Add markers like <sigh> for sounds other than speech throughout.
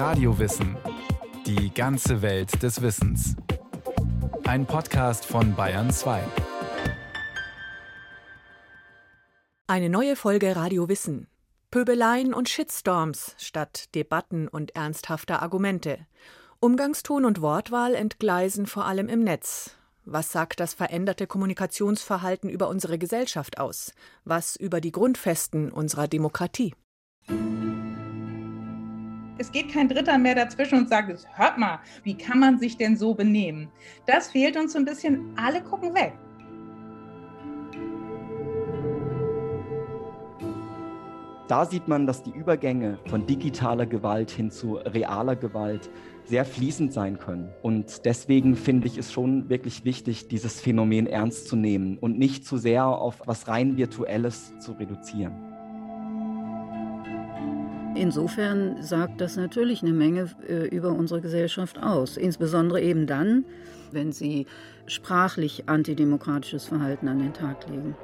Radiowissen. Die ganze Welt des Wissens. Ein Podcast von Bayern 2. Eine neue Folge Radio Wissen. Pöbeleien und Shitstorms statt Debatten und ernsthafter Argumente. Umgangston und Wortwahl entgleisen vor allem im Netz. Was sagt das veränderte Kommunikationsverhalten über unsere Gesellschaft aus? Was über die Grundfesten unserer Demokratie? Es geht kein Dritter mehr dazwischen und sagt, hört mal, wie kann man sich denn so benehmen? Das fehlt uns so ein bisschen. Alle gucken weg. Da sieht man, dass die Übergänge von digitaler Gewalt hin zu realer Gewalt sehr fließend sein können. Und deswegen finde ich es schon wirklich wichtig, dieses Phänomen ernst zu nehmen und nicht zu sehr auf was rein Virtuelles zu reduzieren. Insofern sagt das natürlich eine Menge äh, über unsere Gesellschaft aus. Insbesondere eben dann, wenn sie sprachlich antidemokratisches Verhalten an den Tag legen.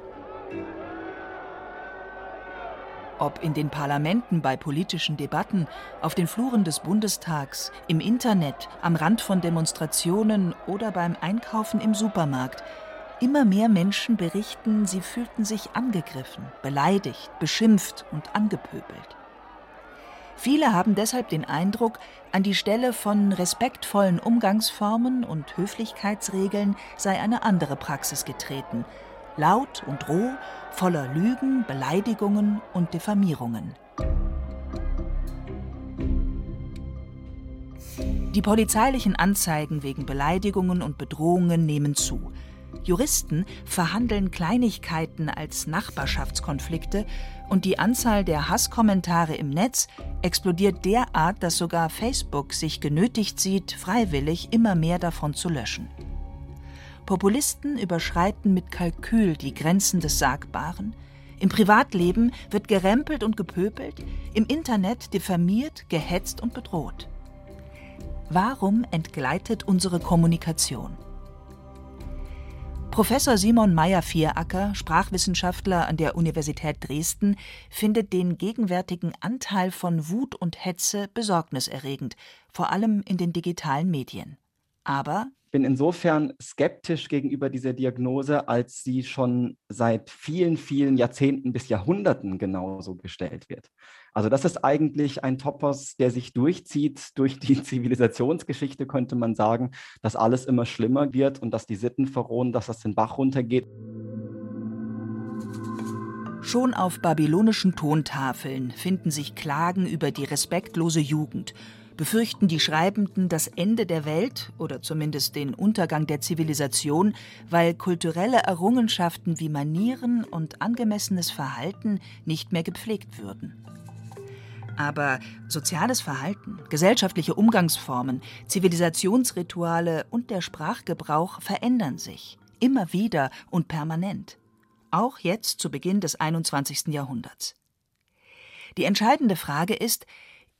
Ob in den Parlamenten bei politischen Debatten, auf den Fluren des Bundestags, im Internet, am Rand von Demonstrationen oder beim Einkaufen im Supermarkt, immer mehr Menschen berichten, sie fühlten sich angegriffen, beleidigt, beschimpft und angepöbelt. Viele haben deshalb den Eindruck, an die Stelle von respektvollen Umgangsformen und Höflichkeitsregeln sei eine andere Praxis getreten – laut und roh, voller Lügen, Beleidigungen und Diffamierungen. Die polizeilichen Anzeigen wegen Beleidigungen und Bedrohungen nehmen zu. Juristen verhandeln Kleinigkeiten als Nachbarschaftskonflikte und die Anzahl der Hasskommentare im Netz explodiert derart, dass sogar Facebook sich genötigt sieht, freiwillig immer mehr davon zu löschen. Populisten überschreiten mit Kalkül die Grenzen des Sagbaren. Im Privatleben wird gerempelt und gepöbelt, im Internet diffamiert, gehetzt und bedroht. Warum entgleitet unsere Kommunikation? Professor Simon Meyer-Vieracker, Sprachwissenschaftler an der Universität Dresden, findet den gegenwärtigen Anteil von Wut und Hetze besorgniserregend, vor allem in den digitalen Medien. Aber bin insofern skeptisch gegenüber dieser Diagnose, als sie schon seit vielen, vielen Jahrzehnten bis Jahrhunderten genauso gestellt wird. Also das ist eigentlich ein Topos, der sich durchzieht durch die <laughs> Zivilisationsgeschichte, könnte man sagen, dass alles immer schlimmer wird und dass die Sitten verrohen, dass das den Bach runtergeht. Schon auf babylonischen Tontafeln finden sich Klagen über die respektlose Jugend befürchten die Schreibenden das Ende der Welt oder zumindest den Untergang der Zivilisation, weil kulturelle Errungenschaften wie Manieren und angemessenes Verhalten nicht mehr gepflegt würden. Aber soziales Verhalten, gesellschaftliche Umgangsformen, Zivilisationsrituale und der Sprachgebrauch verändern sich immer wieder und permanent. Auch jetzt zu Beginn des 21. Jahrhunderts. Die entscheidende Frage ist,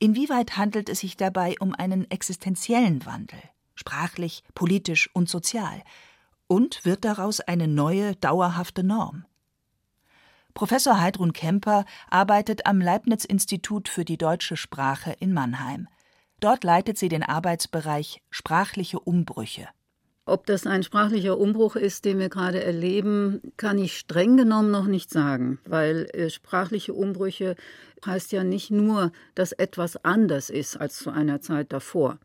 Inwieweit handelt es sich dabei um einen existenziellen Wandel, sprachlich, politisch und sozial? Und wird daraus eine neue, dauerhafte Norm? Professor Heidrun Kemper arbeitet am Leibniz-Institut für die deutsche Sprache in Mannheim. Dort leitet sie den Arbeitsbereich Sprachliche Umbrüche. Ob das ein sprachlicher Umbruch ist, den wir gerade erleben, kann ich streng genommen noch nicht sagen, weil äh, sprachliche Umbrüche heißt ja nicht nur, dass etwas anders ist als zu einer Zeit davor,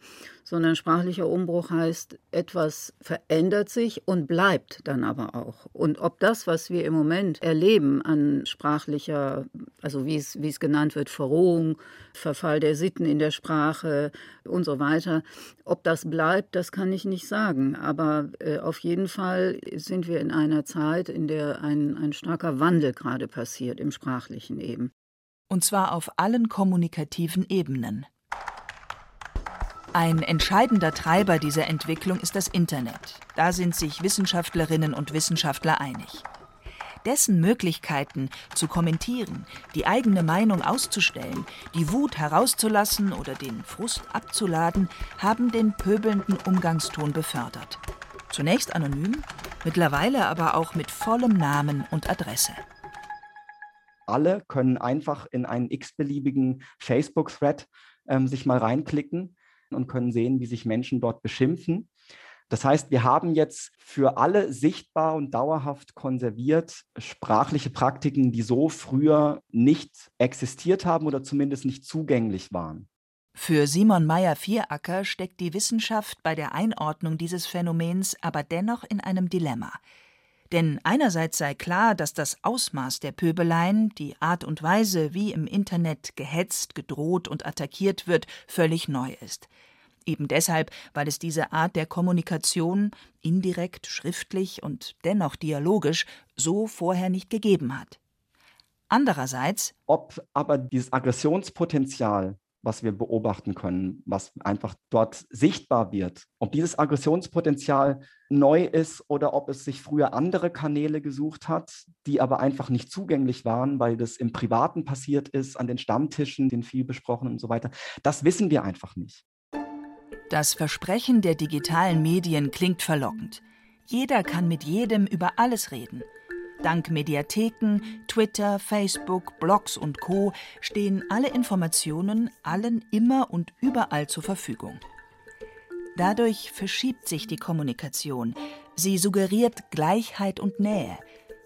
sondern sprachlicher Umbruch heißt, etwas verändert sich und bleibt dann aber auch. Und ob das, was wir im Moment erleben an sprachlicher, also wie es, wie es genannt wird, Verrohung, Verfall der Sitten in der Sprache und so weiter, ob das bleibt, das kann ich nicht sagen. Aber äh, auf jeden Fall sind wir in einer Zeit, in der ein, ein starker Wandel gerade passiert, im sprachlichen eben und zwar auf allen kommunikativen Ebenen. Ein entscheidender Treiber dieser Entwicklung ist das Internet. Da sind sich Wissenschaftlerinnen und Wissenschaftler einig. Dessen Möglichkeiten zu kommentieren, die eigene Meinung auszustellen, die Wut herauszulassen oder den Frust abzuladen, haben den pöbelnden Umgangston befördert. Zunächst anonym, mittlerweile aber auch mit vollem Namen und Adresse alle können einfach in einen x-beliebigen Facebook-Thread ähm, sich mal reinklicken und können sehen, wie sich Menschen dort beschimpfen. Das heißt, wir haben jetzt für alle sichtbar und dauerhaft konserviert sprachliche Praktiken, die so früher nicht existiert haben oder zumindest nicht zugänglich waren. Für Simon Meyer-Vieracker steckt die Wissenschaft bei der Einordnung dieses Phänomens aber dennoch in einem Dilemma. Denn einerseits sei klar, dass das Ausmaß der Pöbeleien, die Art und Weise, wie im Internet gehetzt, gedroht und attackiert wird, völlig neu ist. Eben deshalb, weil es diese Art der Kommunikation indirekt, schriftlich und dennoch dialogisch so vorher nicht gegeben hat. Andererseits, ob aber dieses Aggressionspotenzial was wir beobachten können, was einfach dort sichtbar wird. Ob dieses Aggressionspotenzial neu ist oder ob es sich früher andere Kanäle gesucht hat, die aber einfach nicht zugänglich waren, weil das im Privaten passiert ist, an den Stammtischen, den viel besprochen und so weiter, das wissen wir einfach nicht. Das Versprechen der digitalen Medien klingt verlockend. Jeder kann mit jedem über alles reden. Dank Mediatheken, Twitter, Facebook, Blogs und Co stehen alle Informationen allen immer und überall zur Verfügung. Dadurch verschiebt sich die Kommunikation. Sie suggeriert Gleichheit und Nähe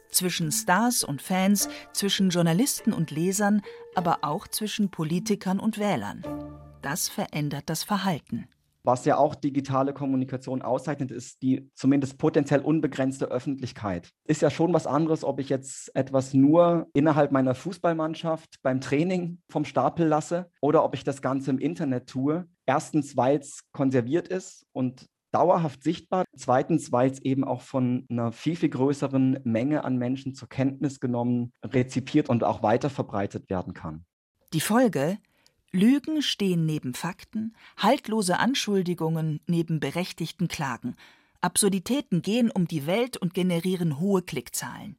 zwischen Stars und Fans, zwischen Journalisten und Lesern, aber auch zwischen Politikern und Wählern. Das verändert das Verhalten. Was ja auch digitale Kommunikation auszeichnet, ist die zumindest potenziell unbegrenzte Öffentlichkeit. Ist ja schon was anderes, ob ich jetzt etwas nur innerhalb meiner Fußballmannschaft beim Training vom Stapel lasse oder ob ich das Ganze im Internet tue. Erstens, weil es konserviert ist und dauerhaft sichtbar. Zweitens, weil es eben auch von einer viel, viel größeren Menge an Menschen zur Kenntnis genommen, rezipiert und auch weiter verbreitet werden kann. Die Folge, Lügen stehen neben Fakten, haltlose Anschuldigungen neben berechtigten Klagen. Absurditäten gehen um die Welt und generieren hohe Klickzahlen.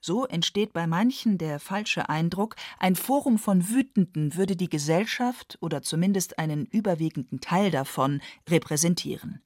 So entsteht bei manchen der falsche Eindruck, ein Forum von Wütenden würde die Gesellschaft oder zumindest einen überwiegenden Teil davon repräsentieren.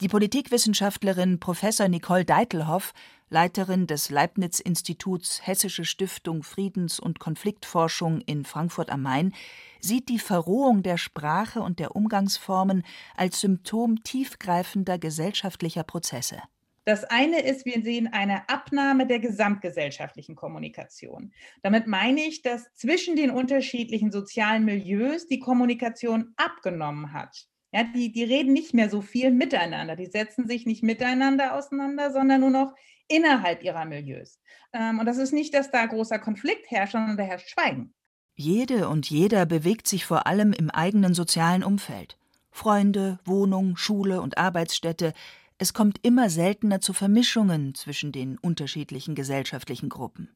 Die Politikwissenschaftlerin Professor Nicole Deitelhoff Leiterin des Leibniz-Instituts Hessische Stiftung Friedens- und Konfliktforschung in Frankfurt am Main, sieht die Verrohung der Sprache und der Umgangsformen als Symptom tiefgreifender gesellschaftlicher Prozesse. Das eine ist, wir sehen eine Abnahme der gesamtgesellschaftlichen Kommunikation. Damit meine ich, dass zwischen den unterschiedlichen sozialen Milieus die Kommunikation abgenommen hat. Ja, die, die reden nicht mehr so viel miteinander, die setzen sich nicht miteinander auseinander, sondern nur noch innerhalb ihrer Milieus. Ähm, und das ist nicht, dass da großer Konflikt herrscht, sondern da herrscht Schweigen. Jede und jeder bewegt sich vor allem im eigenen sozialen Umfeld. Freunde, Wohnung, Schule und Arbeitsstätte. Es kommt immer seltener zu Vermischungen zwischen den unterschiedlichen gesellschaftlichen Gruppen.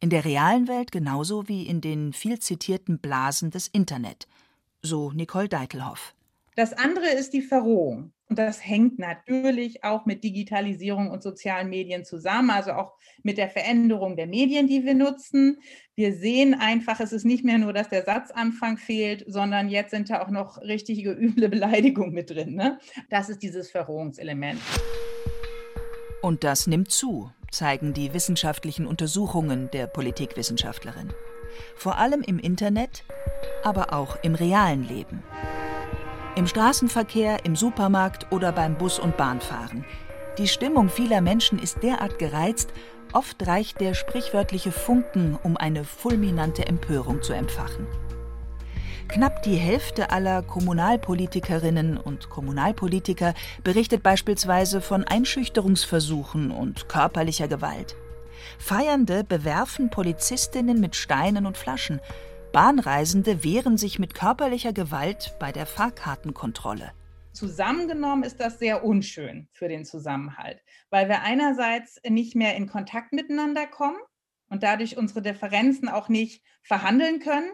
In der realen Welt genauso wie in den viel zitierten Blasen des Internet. So Nicole Deitelhoff. Das andere ist die Verrohung. Und das hängt natürlich auch mit Digitalisierung und sozialen Medien zusammen, also auch mit der Veränderung der Medien, die wir nutzen. Wir sehen einfach, es ist nicht mehr nur, dass der Satzanfang fehlt, sondern jetzt sind da auch noch richtige üble <laughs> Beleidigungen mit drin. Ne? Das ist dieses Verrohungselement. Und das nimmt zu, zeigen die wissenschaftlichen Untersuchungen der Politikwissenschaftlerin. Vor allem im Internet, aber auch im realen Leben. Im Straßenverkehr, im Supermarkt oder beim Bus- und Bahnfahren. Die Stimmung vieler Menschen ist derart gereizt, oft reicht der sprichwörtliche Funken, um eine fulminante Empörung zu entfachen. Knapp die Hälfte aller Kommunalpolitikerinnen und Kommunalpolitiker berichtet beispielsweise von Einschüchterungsversuchen und körperlicher Gewalt. Feiernde bewerfen Polizistinnen mit Steinen und Flaschen, Bahnreisende wehren sich mit körperlicher Gewalt bei der Fahrkartenkontrolle. Zusammengenommen ist das sehr unschön für den Zusammenhalt, weil wir einerseits nicht mehr in Kontakt miteinander kommen und dadurch unsere Differenzen auch nicht verhandeln können,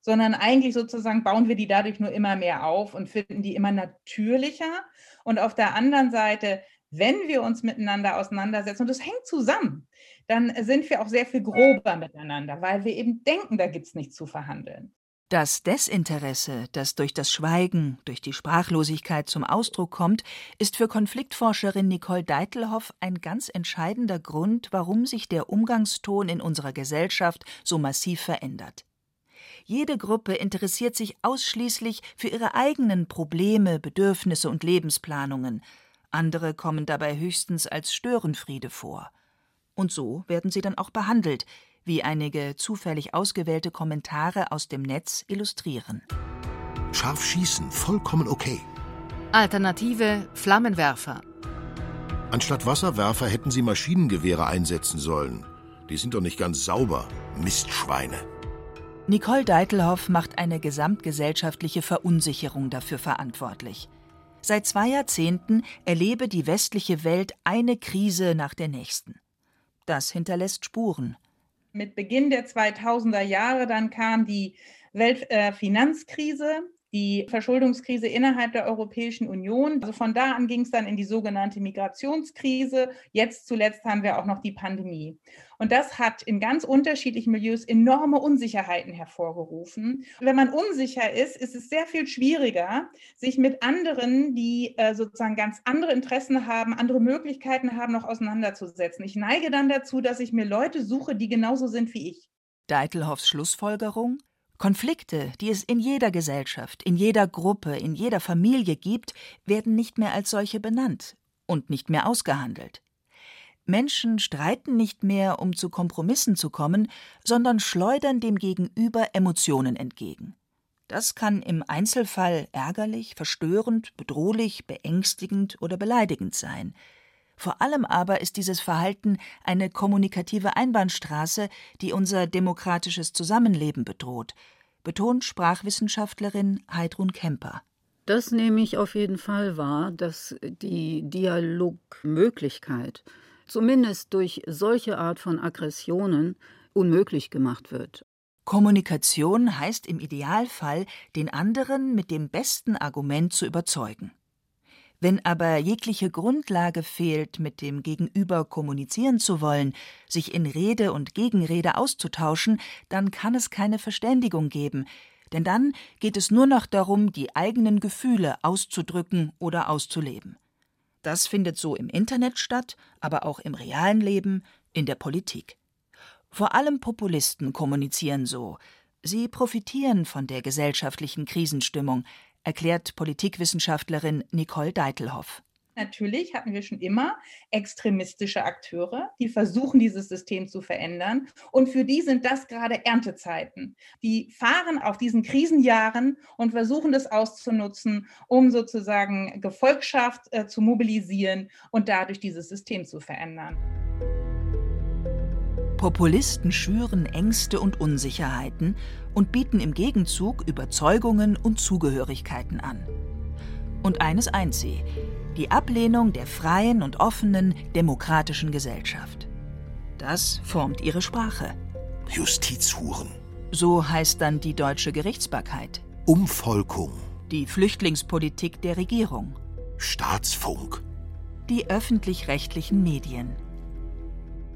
sondern eigentlich sozusagen bauen wir die dadurch nur immer mehr auf und finden die immer natürlicher. Und auf der anderen Seite, wenn wir uns miteinander auseinandersetzen, und das hängt zusammen, dann sind wir auch sehr viel grober miteinander, weil wir eben denken, da gibt es nichts zu verhandeln. Das Desinteresse, das durch das Schweigen, durch die Sprachlosigkeit zum Ausdruck kommt, ist für Konfliktforscherin Nicole Deitelhoff ein ganz entscheidender Grund, warum sich der Umgangston in unserer Gesellschaft so massiv verändert. Jede Gruppe interessiert sich ausschließlich für ihre eigenen Probleme, Bedürfnisse und Lebensplanungen. Andere kommen dabei höchstens als Störenfriede vor. Und so werden sie dann auch behandelt, wie einige zufällig ausgewählte Kommentare aus dem Netz illustrieren. Scharf schießen, vollkommen okay. Alternative Flammenwerfer. Anstatt Wasserwerfer hätten sie Maschinengewehre einsetzen sollen. Die sind doch nicht ganz sauber. Mistschweine. Nicole Deitelhoff macht eine gesamtgesellschaftliche Verunsicherung dafür verantwortlich. Seit zwei Jahrzehnten erlebe die westliche Welt eine Krise nach der nächsten. Das hinterlässt Spuren. Mit Beginn der 2000er Jahre dann kam die Weltfinanzkrise, äh, die Verschuldungskrise innerhalb der Europäischen Union. Also von da an ging es dann in die sogenannte Migrationskrise. Jetzt zuletzt haben wir auch noch die Pandemie. Und das hat in ganz unterschiedlichen Milieus enorme Unsicherheiten hervorgerufen. Wenn man unsicher ist, ist es sehr viel schwieriger, sich mit anderen, die äh, sozusagen ganz andere Interessen haben, andere Möglichkeiten haben, noch auseinanderzusetzen. Ich neige dann dazu, dass ich mir Leute suche, die genauso sind wie ich. Deitelhoffs Schlussfolgerung? Konflikte, die es in jeder Gesellschaft, in jeder Gruppe, in jeder Familie gibt, werden nicht mehr als solche benannt und nicht mehr ausgehandelt. Menschen streiten nicht mehr, um zu Kompromissen zu kommen, sondern schleudern dem Gegenüber Emotionen entgegen. Das kann im Einzelfall ärgerlich, verstörend, bedrohlich, beängstigend oder beleidigend sein. Vor allem aber ist dieses Verhalten eine kommunikative Einbahnstraße, die unser demokratisches Zusammenleben bedroht, betont Sprachwissenschaftlerin Heidrun Kemper. Das nehme ich auf jeden Fall wahr, dass die Dialogmöglichkeit zumindest durch solche Art von Aggressionen unmöglich gemacht wird. Kommunikation heißt im Idealfall, den anderen mit dem besten Argument zu überzeugen. Wenn aber jegliche Grundlage fehlt, mit dem Gegenüber kommunizieren zu wollen, sich in Rede und Gegenrede auszutauschen, dann kann es keine Verständigung geben, denn dann geht es nur noch darum, die eigenen Gefühle auszudrücken oder auszuleben. Das findet so im Internet statt, aber auch im realen Leben, in der Politik. Vor allem Populisten kommunizieren so. Sie profitieren von der gesellschaftlichen Krisenstimmung, erklärt Politikwissenschaftlerin Nicole Deitelhoff. Natürlich hatten wir schon immer extremistische Akteure, die versuchen, dieses System zu verändern. Und für die sind das gerade Erntezeiten. Die fahren auf diesen Krisenjahren und versuchen das auszunutzen, um sozusagen Gefolgschaft äh, zu mobilisieren und dadurch dieses System zu verändern. Populisten schüren Ängste und Unsicherheiten und bieten im Gegenzug Überzeugungen und Zugehörigkeiten an. Und eines eint sie, die Ablehnung der freien und offenen demokratischen Gesellschaft. Das formt ihre Sprache. Justizhuren. So heißt dann die deutsche Gerichtsbarkeit. Umvolkung. Die Flüchtlingspolitik der Regierung. Staatsfunk. Die öffentlich-rechtlichen Medien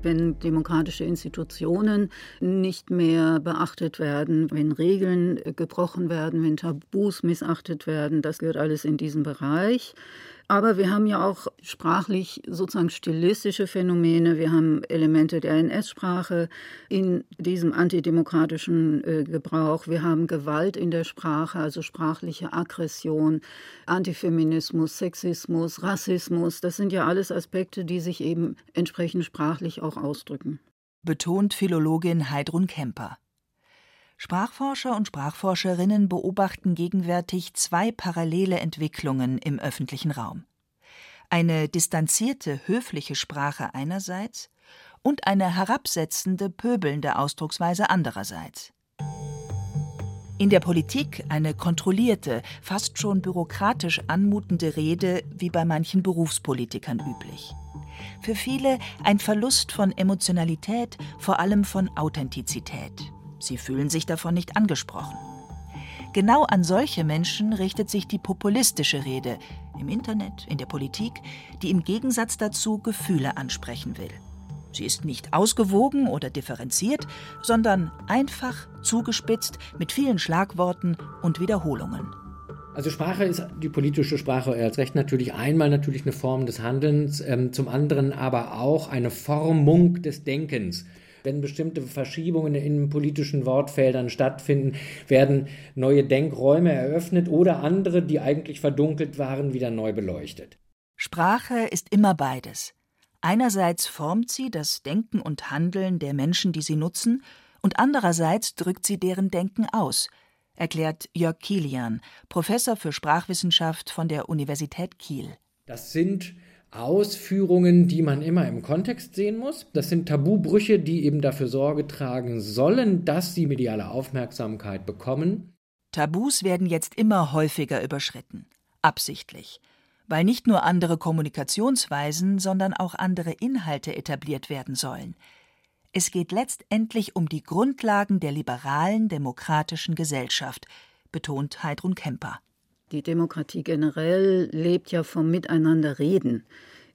wenn demokratische Institutionen nicht mehr beachtet werden, wenn Regeln gebrochen werden, wenn Tabus missachtet werden, das gehört alles in diesen Bereich. Aber wir haben ja auch sprachlich sozusagen stilistische Phänomene. Wir haben Elemente der NS-Sprache in diesem antidemokratischen äh, Gebrauch. Wir haben Gewalt in der Sprache, also sprachliche Aggression, Antifeminismus, Sexismus, Rassismus. Das sind ja alles Aspekte, die sich eben entsprechend sprachlich auch ausdrücken. Betont Philologin Heidrun Kemper. Sprachforscher und Sprachforscherinnen beobachten gegenwärtig zwei parallele Entwicklungen im öffentlichen Raum. Eine distanzierte, höfliche Sprache einerseits und eine herabsetzende, pöbelnde Ausdrucksweise andererseits. In der Politik eine kontrollierte, fast schon bürokratisch anmutende Rede wie bei manchen Berufspolitikern üblich. Für viele ein Verlust von Emotionalität, vor allem von Authentizität. Sie fühlen sich davon nicht angesprochen. Genau an solche Menschen richtet sich die populistische Rede im Internet, in der Politik, die im Gegensatz dazu Gefühle ansprechen will. Sie ist nicht ausgewogen oder differenziert, sondern einfach zugespitzt mit vielen Schlagworten und Wiederholungen. Also Sprache ist die politische Sprache als recht natürlich einmal natürlich eine Form des Handelns, ähm, zum anderen aber auch eine Formung des Denkens. Wenn bestimmte Verschiebungen in politischen Wortfeldern stattfinden, werden neue Denkräume eröffnet oder andere, die eigentlich verdunkelt waren, wieder neu beleuchtet. Sprache ist immer beides. Einerseits formt sie das Denken und Handeln der Menschen, die sie nutzen, und andererseits drückt sie deren Denken aus, erklärt Jörg Kilian, Professor für Sprachwissenschaft von der Universität Kiel. Das sind Ausführungen, die man immer im Kontext sehen muss. Das sind Tabubrüche, die eben dafür Sorge tragen sollen, dass sie mediale Aufmerksamkeit bekommen. Tabus werden jetzt immer häufiger überschritten. Absichtlich. Weil nicht nur andere Kommunikationsweisen, sondern auch andere Inhalte etabliert werden sollen. Es geht letztendlich um die Grundlagen der liberalen, demokratischen Gesellschaft, betont Heidrun Kemper. Die Demokratie generell lebt ja vom Miteinanderreden.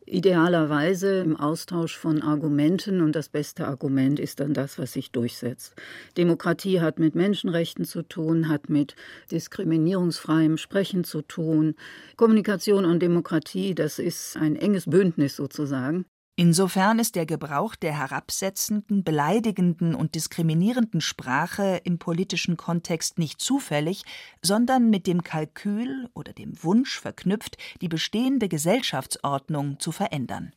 Idealerweise im Austausch von Argumenten und das beste Argument ist dann das, was sich durchsetzt. Demokratie hat mit Menschenrechten zu tun, hat mit diskriminierungsfreiem Sprechen zu tun. Kommunikation und Demokratie, das ist ein enges Bündnis sozusagen. Insofern ist der Gebrauch der herabsetzenden, beleidigenden und diskriminierenden Sprache im politischen Kontext nicht zufällig, sondern mit dem Kalkül oder dem Wunsch verknüpft, die bestehende Gesellschaftsordnung zu verändern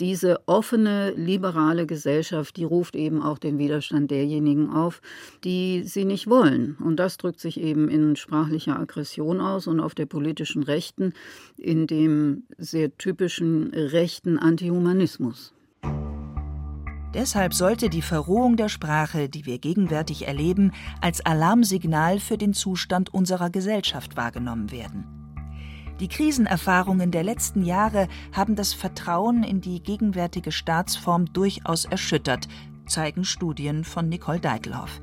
diese offene, liberale Gesellschaft, die ruft eben auch den Widerstand derjenigen auf, die sie nicht wollen. Und das drückt sich eben in sprachlicher Aggression aus und auf der politischen Rechten, in dem sehr typischen rechten Antihumanismus. Deshalb sollte die Verrohung der Sprache, die wir gegenwärtig erleben, als Alarmsignal für den Zustand unserer Gesellschaft wahrgenommen werden. Die Krisenerfahrungen der letzten Jahre haben das Vertrauen in die gegenwärtige Staatsform durchaus erschüttert, zeigen Studien von Nicole Deitelhoff.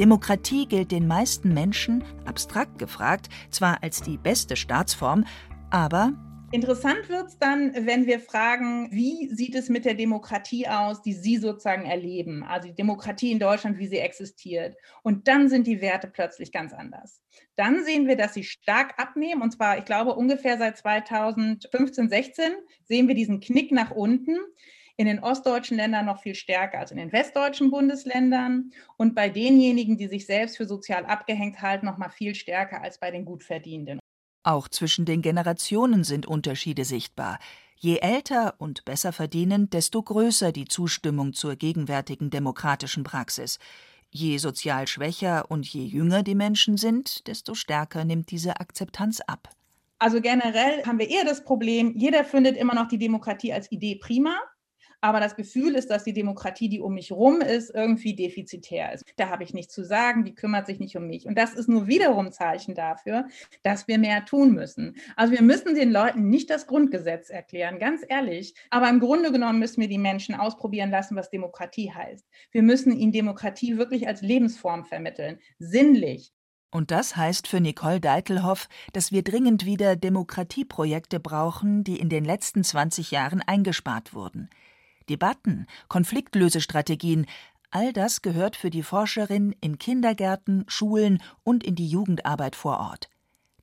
Demokratie gilt den meisten Menschen, abstrakt gefragt, zwar als die beste Staatsform, aber Interessant wird es dann, wenn wir fragen, wie sieht es mit der Demokratie aus, die Sie sozusagen erleben, also die Demokratie in Deutschland, wie sie existiert. Und dann sind die Werte plötzlich ganz anders. Dann sehen wir, dass sie stark abnehmen, und zwar, ich glaube, ungefähr seit 2015, 16 sehen wir diesen Knick nach unten in den ostdeutschen Ländern noch viel stärker als in den westdeutschen Bundesländern und bei denjenigen, die sich selbst für sozial abgehängt halten, noch mal viel stärker als bei den Gutverdienenden. Auch zwischen den Generationen sind Unterschiede sichtbar. Je älter und besser verdienend, desto größer die Zustimmung zur gegenwärtigen demokratischen Praxis. Je sozial schwächer und je jünger die Menschen sind, desto stärker nimmt diese Akzeptanz ab. Also generell haben wir eher das Problem, jeder findet immer noch die Demokratie als Idee prima aber das Gefühl ist, dass die Demokratie, die um mich rum ist, irgendwie defizitär ist. Da habe ich nichts zu sagen, die kümmert sich nicht um mich. Und das ist nur wiederum Zeichen dafür, dass wir mehr tun müssen. Also wir müssen den Leuten nicht das Grundgesetz erklären, ganz ehrlich. Aber im Grunde genommen müssen wir die Menschen ausprobieren lassen, was Demokratie heißt. Wir müssen ihnen Demokratie wirklich als Lebensform vermitteln, sinnlich, und das heißt für Nicole Deitelhoff, dass wir dringend wieder Demokratieprojekte brauchen, die in den letzten 20 Jahren eingespart wurden. Debatten, Konfliktlösestrategien, all das gehört für die Forscherin in Kindergärten, Schulen und in die Jugendarbeit vor Ort.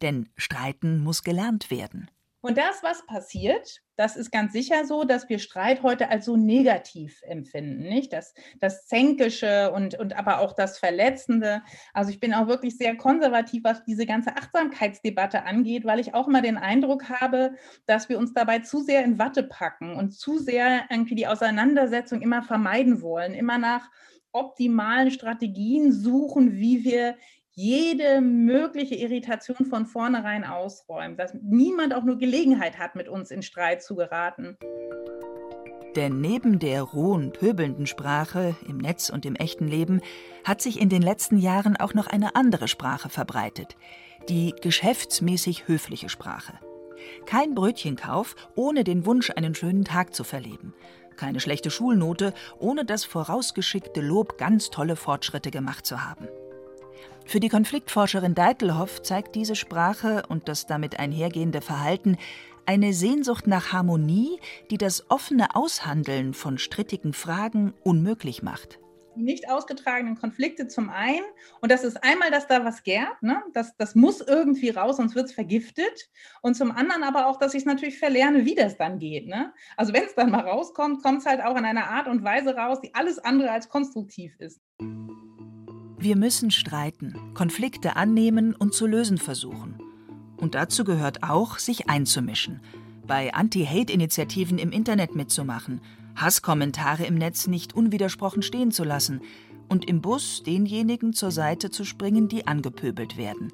Denn Streiten muss gelernt werden. Und das, was passiert, das ist ganz sicher so, dass wir Streit heute als so negativ empfinden, nicht? Das, das Zänkische und, und aber auch das Verletzende. Also ich bin auch wirklich sehr konservativ, was diese ganze Achtsamkeitsdebatte angeht, weil ich auch immer den Eindruck habe, dass wir uns dabei zu sehr in Watte packen und zu sehr irgendwie die Auseinandersetzung immer vermeiden wollen, immer nach optimalen Strategien suchen, wie wir jede mögliche Irritation von vornherein ausräumen, dass niemand auch nur Gelegenheit hat, mit uns in Streit zu geraten. Denn neben der rohen, pöbelnden Sprache im Netz und im echten Leben hat sich in den letzten Jahren auch noch eine andere Sprache verbreitet, die geschäftsmäßig höfliche Sprache. Kein Brötchenkauf ohne den Wunsch, einen schönen Tag zu verleben. Keine schlechte Schulnote ohne das vorausgeschickte Lob, ganz tolle Fortschritte gemacht zu haben. Für die Konfliktforscherin Deitelhoff zeigt diese Sprache und das damit einhergehende Verhalten eine Sehnsucht nach Harmonie, die das offene Aushandeln von strittigen Fragen unmöglich macht. die nicht ausgetragenen Konflikte zum einen. Und das ist einmal, dass da was gärt, ne? das, das muss irgendwie raus, sonst wird es vergiftet. Und zum anderen aber auch, dass ich es natürlich verlerne, wie das dann geht. Ne? Also wenn es dann mal rauskommt, kommt es halt auch in einer Art und Weise raus, die alles andere als konstruktiv ist. Wir müssen streiten, Konflikte annehmen und zu lösen versuchen. Und dazu gehört auch, sich einzumischen, bei Anti-Hate-Initiativen im Internet mitzumachen, Hasskommentare im Netz nicht unwidersprochen stehen zu lassen und im Bus denjenigen zur Seite zu springen, die angepöbelt werden.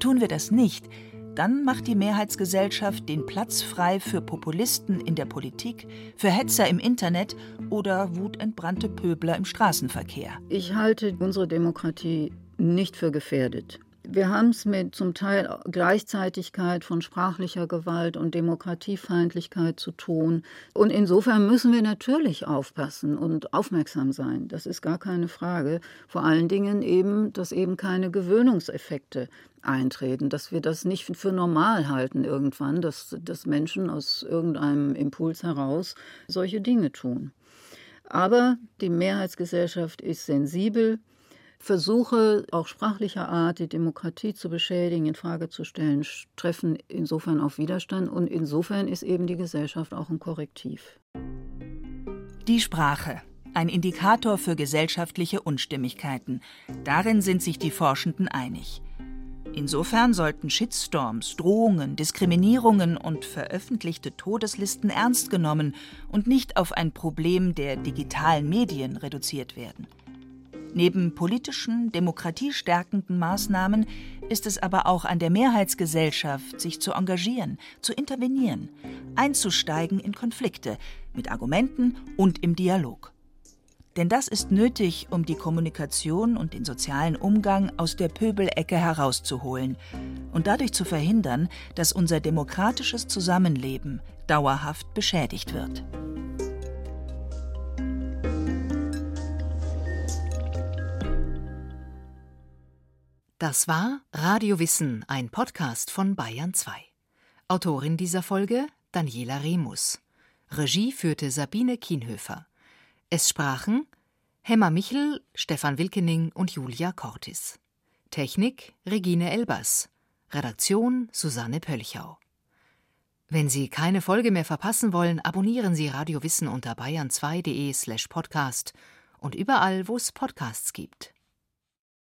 Tun wir das nicht, dann macht die Mehrheitsgesellschaft den Platz frei für Populisten in der Politik, für Hetzer im Internet oder wutentbrannte Pöbler im Straßenverkehr. Ich halte unsere Demokratie nicht für gefährdet. Wir haben es mit zum Teil Gleichzeitigkeit von sprachlicher Gewalt und Demokratiefeindlichkeit zu tun. Und insofern müssen wir natürlich aufpassen und aufmerksam sein. Das ist gar keine Frage. Vor allen Dingen eben, dass eben keine Gewöhnungseffekte eintreten, dass wir das nicht für normal halten irgendwann, dass, dass Menschen aus irgendeinem Impuls heraus solche Dinge tun. Aber die Mehrheitsgesellschaft ist sensibel Versuche, auch sprachlicher Art, die Demokratie zu beschädigen, in Frage zu stellen, treffen insofern auf Widerstand und insofern ist eben die Gesellschaft auch ein Korrektiv. Die Sprache. Ein Indikator für gesellschaftliche Unstimmigkeiten. Darin sind sich die Forschenden einig. Insofern sollten Shitstorms, Drohungen, Diskriminierungen und veröffentlichte Todeslisten ernst genommen und nicht auf ein Problem der digitalen Medien reduziert werden. Neben politischen, demokratiestärkenden Maßnahmen ist es aber auch an der Mehrheitsgesellschaft, sich zu engagieren, zu intervenieren, einzusteigen in Konflikte mit Argumenten und im Dialog. Denn das ist nötig, um die Kommunikation und den sozialen Umgang aus der Pöbelecke herauszuholen und dadurch zu verhindern, dass unser demokratisches Zusammenleben dauerhaft beschädigt wird. Das war Radio Wissen, ein Podcast von Bayern 2. Autorin dieser Folge Daniela Remus. Regie führte Sabine Kienhöfer. Es sprachen Hemmer Michel, Stefan Wilkening und Julia Cortis. Technik Regine Elbers. Redaktion Susanne Pölchau. Wenn Sie keine Folge mehr verpassen wollen, abonnieren Sie Radio Wissen unter bayern2.de slash podcast und überall, wo es Podcasts gibt.